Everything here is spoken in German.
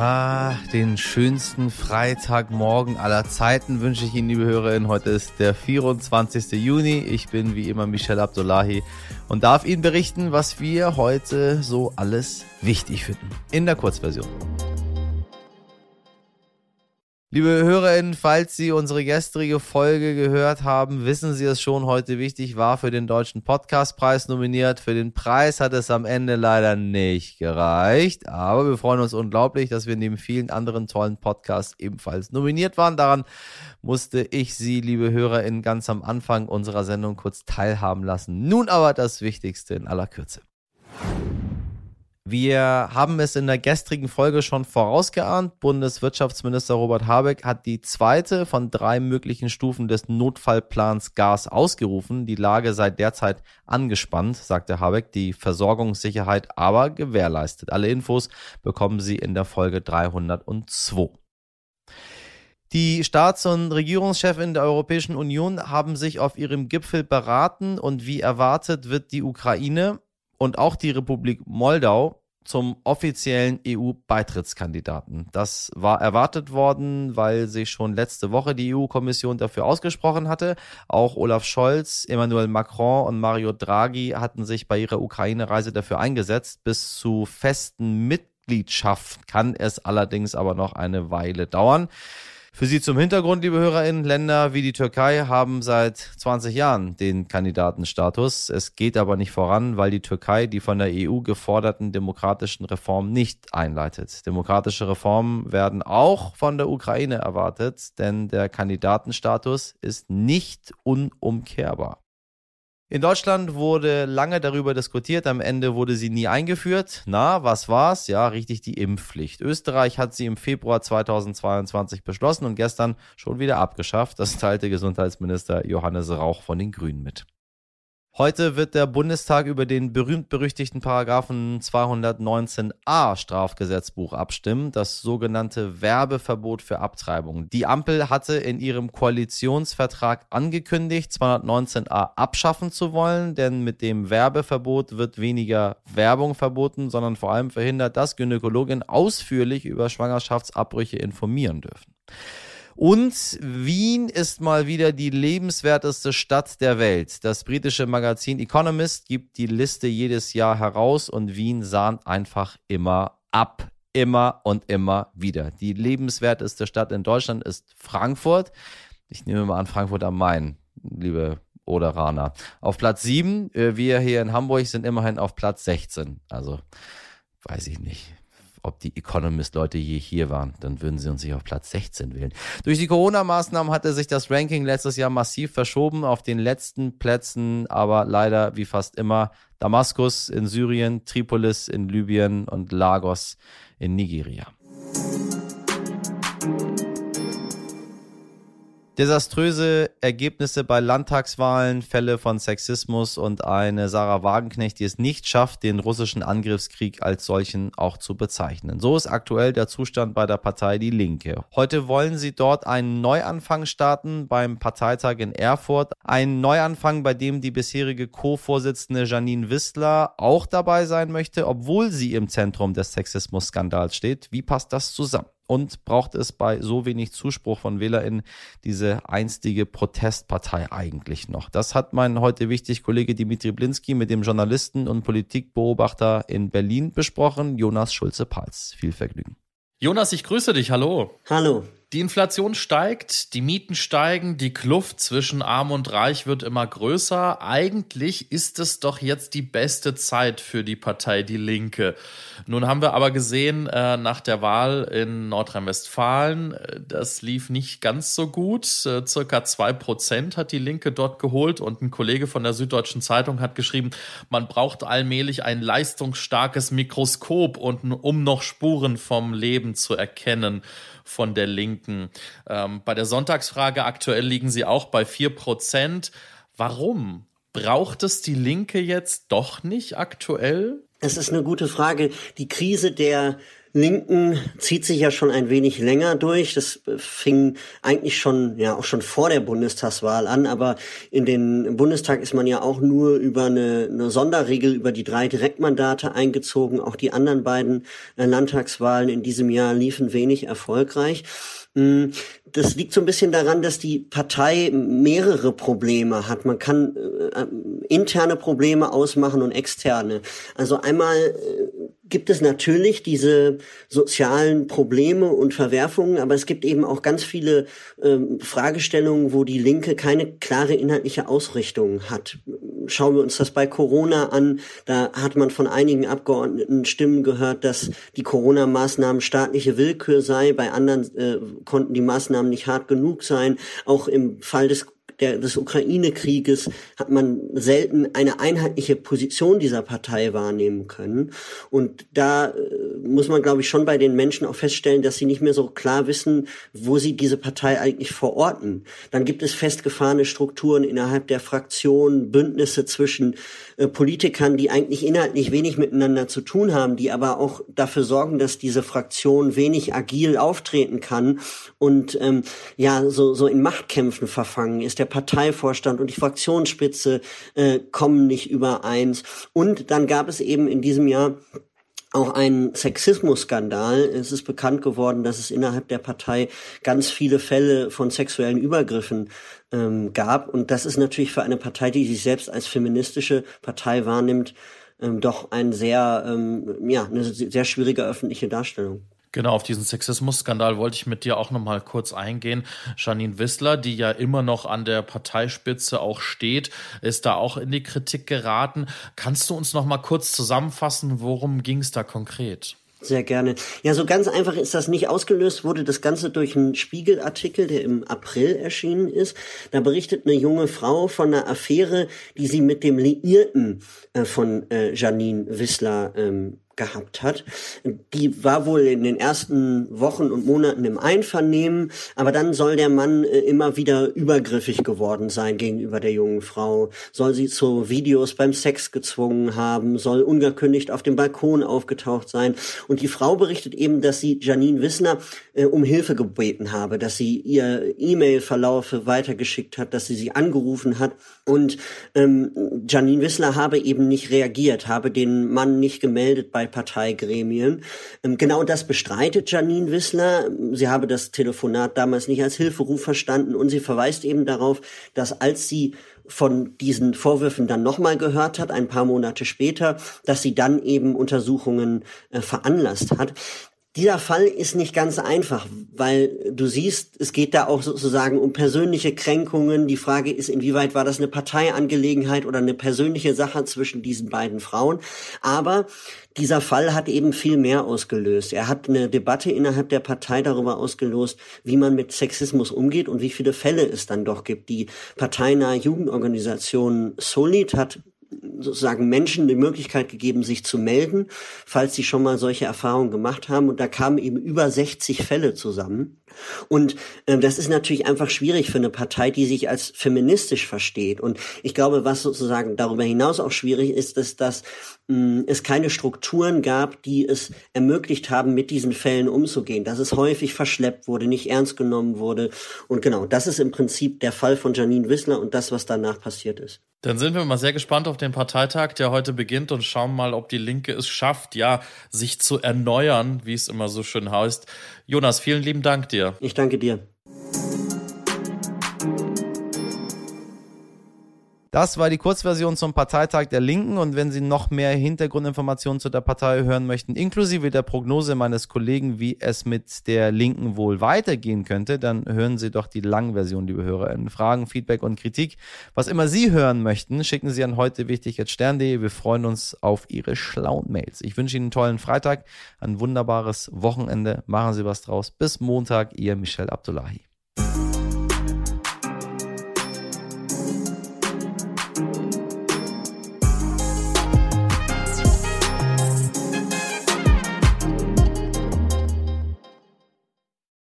Ja, den schönsten Freitagmorgen aller Zeiten wünsche ich Ihnen, liebe Hörerinnen. Heute ist der 24. Juni. Ich bin wie immer Michel Abdullahi und darf Ihnen berichten, was wir heute so alles wichtig finden. In der Kurzversion. Liebe HörerInnen, falls Sie unsere gestrige Folge gehört haben, wissen Sie es schon, heute wichtig war für den Deutschen Podcastpreis nominiert. Für den Preis hat es am Ende leider nicht gereicht, aber wir freuen uns unglaublich, dass wir neben vielen anderen tollen Podcasts ebenfalls nominiert waren. Daran musste ich Sie, liebe HörerInnen, ganz am Anfang unserer Sendung kurz teilhaben lassen. Nun aber das Wichtigste in aller Kürze. Wir haben es in der gestrigen Folge schon vorausgeahnt. Bundeswirtschaftsminister Robert Habeck hat die zweite von drei möglichen Stufen des Notfallplans Gas ausgerufen. Die Lage sei derzeit angespannt, sagte Habeck, die Versorgungssicherheit aber gewährleistet. Alle Infos bekommen Sie in der Folge 302. Die Staats- und Regierungschefin der Europäischen Union haben sich auf ihrem Gipfel beraten und wie erwartet wird die Ukraine und auch die Republik Moldau zum offiziellen EU-Beitrittskandidaten. Das war erwartet worden, weil sich schon letzte Woche die EU-Kommission dafür ausgesprochen hatte. Auch Olaf Scholz, Emmanuel Macron und Mario Draghi hatten sich bei ihrer Ukraine-Reise dafür eingesetzt. Bis zu festen Mitgliedschaft kann es allerdings aber noch eine Weile dauern. Für Sie zum Hintergrund, liebe HörerInnen, Länder wie die Türkei haben seit 20 Jahren den Kandidatenstatus. Es geht aber nicht voran, weil die Türkei die von der EU geforderten demokratischen Reformen nicht einleitet. Demokratische Reformen werden auch von der Ukraine erwartet, denn der Kandidatenstatus ist nicht unumkehrbar. In Deutschland wurde lange darüber diskutiert, am Ende wurde sie nie eingeführt. Na, was war's? Ja, richtig die Impfpflicht. Österreich hat sie im Februar 2022 beschlossen und gestern schon wieder abgeschafft. Das teilte Gesundheitsminister Johannes Rauch von den Grünen mit. Heute wird der Bundestag über den berühmt-berüchtigten Paragraphen 219a Strafgesetzbuch abstimmen, das sogenannte Werbeverbot für Abtreibung. Die Ampel hatte in ihrem Koalitionsvertrag angekündigt, 219a abschaffen zu wollen, denn mit dem Werbeverbot wird weniger Werbung verboten, sondern vor allem verhindert, dass Gynäkologen ausführlich über Schwangerschaftsabbrüche informieren dürfen. Und Wien ist mal wieder die lebenswerteste Stadt der Welt. Das britische Magazin Economist gibt die Liste jedes Jahr heraus und Wien sahnt einfach immer ab. Immer und immer wieder. Die lebenswerteste Stadt in Deutschland ist Frankfurt. Ich nehme mal an, Frankfurt am Main, liebe Oderaner. Auf Platz 7, äh, wir hier in Hamburg sind immerhin auf Platz 16. Also, weiß ich nicht ob die Economist-Leute je hier waren, dann würden sie uns sich auf Platz 16 wählen. Durch die Corona-Maßnahmen hatte sich das Ranking letztes Jahr massiv verschoben auf den letzten Plätzen, aber leider wie fast immer Damaskus in Syrien, Tripolis in Libyen und Lagos in Nigeria. Desaströse Ergebnisse bei Landtagswahlen, Fälle von Sexismus und eine Sarah Wagenknecht, die es nicht schafft, den russischen Angriffskrieg als solchen auch zu bezeichnen. So ist aktuell der Zustand bei der Partei Die Linke. Heute wollen sie dort einen Neuanfang starten beim Parteitag in Erfurt. Ein Neuanfang, bei dem die bisherige Co-Vorsitzende Janine Wissler auch dabei sein möchte, obwohl sie im Zentrum des Sexismus-Skandals steht. Wie passt das zusammen? Und braucht es bei so wenig Zuspruch von WählerInnen diese einstige Protestpartei eigentlich noch? Das hat mein heute wichtig Kollege Dimitri Blinski mit dem Journalisten und Politikbeobachter in Berlin besprochen, Jonas Schulze-Pals. Viel Vergnügen. Jonas, ich grüße dich. Hallo. Hallo. Die Inflation steigt, die Mieten steigen, die Kluft zwischen Arm und Reich wird immer größer. Eigentlich ist es doch jetzt die beste Zeit für die Partei Die Linke. Nun haben wir aber gesehen, äh, nach der Wahl in Nordrhein-Westfalen, äh, das lief nicht ganz so gut. Äh, circa zwei Prozent hat die Linke dort geholt und ein Kollege von der Süddeutschen Zeitung hat geschrieben, man braucht allmählich ein leistungsstarkes Mikroskop, um noch Spuren vom Leben zu erkennen von der Linken. Ähm, bei der Sonntagsfrage aktuell liegen sie auch bei 4 Prozent. Warum? Braucht es die Linke jetzt doch nicht aktuell? Es ist eine gute Frage. Die Krise der Linken zieht sich ja schon ein wenig länger durch. Das fing eigentlich schon, ja, auch schon vor der Bundestagswahl an, aber in den Bundestag ist man ja auch nur über eine, eine Sonderregel über die drei Direktmandate eingezogen. Auch die anderen beiden äh, Landtagswahlen in diesem Jahr liefen wenig erfolgreich. Hm, das liegt so ein bisschen daran, dass die Partei mehrere Probleme hat. Man kann äh, interne Probleme ausmachen und externe. Also einmal äh, gibt es natürlich diese sozialen Probleme und Verwerfungen, aber es gibt eben auch ganz viele ähm, Fragestellungen, wo die Linke keine klare inhaltliche Ausrichtung hat. Schauen wir uns das bei Corona an. Da hat man von einigen Abgeordneten Stimmen gehört, dass die Corona-Maßnahmen staatliche Willkür sei. Bei anderen äh, konnten die Maßnahmen nicht hart genug sein. Auch im Fall des der, des Ukraine-Krieges hat man selten eine einheitliche Position dieser Partei wahrnehmen können. Und da äh, muss man, glaube ich, schon bei den Menschen auch feststellen, dass sie nicht mehr so klar wissen, wo sie diese Partei eigentlich verorten. Dann gibt es festgefahrene Strukturen innerhalb der Fraktion, Bündnisse zwischen äh, Politikern, die eigentlich inhaltlich wenig miteinander zu tun haben, die aber auch dafür sorgen, dass diese Fraktion wenig agil auftreten kann und ähm, ja so so in Machtkämpfen verfangen ist. Der Parteivorstand und die Fraktionsspitze äh, kommen nicht übereins. Und dann gab es eben in diesem Jahr auch ein Sexismusskandal. Es ist bekannt geworden, dass es innerhalb der Partei ganz viele Fälle von sexuellen Übergriffen ähm, gab. Und das ist natürlich für eine Partei, die sich selbst als feministische Partei wahrnimmt, ähm, doch ein sehr, ähm, ja, eine sehr schwierige öffentliche Darstellung. Genau, auf diesen Sexismus-Skandal wollte ich mit dir auch noch mal kurz eingehen. Janine Wissler, die ja immer noch an der Parteispitze auch steht, ist da auch in die Kritik geraten. Kannst du uns noch mal kurz zusammenfassen, worum ging es da konkret? Sehr gerne. Ja, so ganz einfach ist das nicht ausgelöst, wurde das Ganze durch einen Spiegelartikel, der im April erschienen ist. Da berichtet eine junge Frau von einer Affäre, die sie mit dem Liierten äh, von äh, Janine Wissler ähm, gehabt hat. Die war wohl in den ersten Wochen und Monaten im Einvernehmen, aber dann soll der Mann äh, immer wieder übergriffig geworden sein gegenüber der jungen Frau, soll sie zu Videos beim Sex gezwungen haben, soll ungekündigt auf dem Balkon aufgetaucht sein. Und die Frau berichtet eben, dass sie Janine Wissner äh, um Hilfe gebeten habe, dass sie ihr E-Mail-Verlaufe weitergeschickt hat, dass sie sie angerufen hat. Und ähm, Janine Wissler habe eben nicht reagiert, habe den Mann nicht gemeldet bei Parteigremien. Ähm, genau das bestreitet Janine Wissler. Sie habe das Telefonat damals nicht als Hilferuf verstanden und sie verweist eben darauf, dass als sie von diesen Vorwürfen dann nochmal gehört hat, ein paar Monate später, dass sie dann eben Untersuchungen äh, veranlasst hat. Dieser Fall ist nicht ganz einfach, weil du siehst, es geht da auch sozusagen um persönliche Kränkungen. Die Frage ist, inwieweit war das eine Parteiangelegenheit oder eine persönliche Sache zwischen diesen beiden Frauen. Aber dieser Fall hat eben viel mehr ausgelöst. Er hat eine Debatte innerhalb der Partei darüber ausgelöst, wie man mit Sexismus umgeht und wie viele Fälle es dann doch gibt. Die parteinahe Jugendorganisation Solid hat sozusagen Menschen die Möglichkeit gegeben, sich zu melden, falls sie schon mal solche Erfahrungen gemacht haben. Und da kamen eben über 60 Fälle zusammen. Und äh, das ist natürlich einfach schwierig für eine Partei, die sich als feministisch versteht. Und ich glaube, was sozusagen darüber hinaus auch schwierig ist, ist, dass mh, es keine Strukturen gab, die es ermöglicht haben, mit diesen Fällen umzugehen. Dass es häufig verschleppt wurde, nicht ernst genommen wurde. Und genau, das ist im Prinzip der Fall von Janine Wissler und das, was danach passiert ist. Dann sind wir mal sehr gespannt auf den Parteitag, der heute beginnt und schauen mal, ob die Linke es schafft, ja, sich zu erneuern, wie es immer so schön heißt. Jonas, vielen lieben Dank dir. Ich danke dir. Das war die Kurzversion zum Parteitag der Linken und wenn Sie noch mehr Hintergrundinformationen zu der Partei hören möchten, inklusive der Prognose meines Kollegen, wie es mit der Linken wohl weitergehen könnte, dann hören Sie doch die Langversion, liebe HörerInnen. Fragen, Feedback und Kritik, was immer Sie hören möchten, schicken Sie an heute wichtig stern.de. Wir freuen uns auf Ihre schlauen Mails. Ich wünsche Ihnen einen tollen Freitag, ein wunderbares Wochenende. Machen Sie was draus. Bis Montag, Ihr Michel Abdullahi.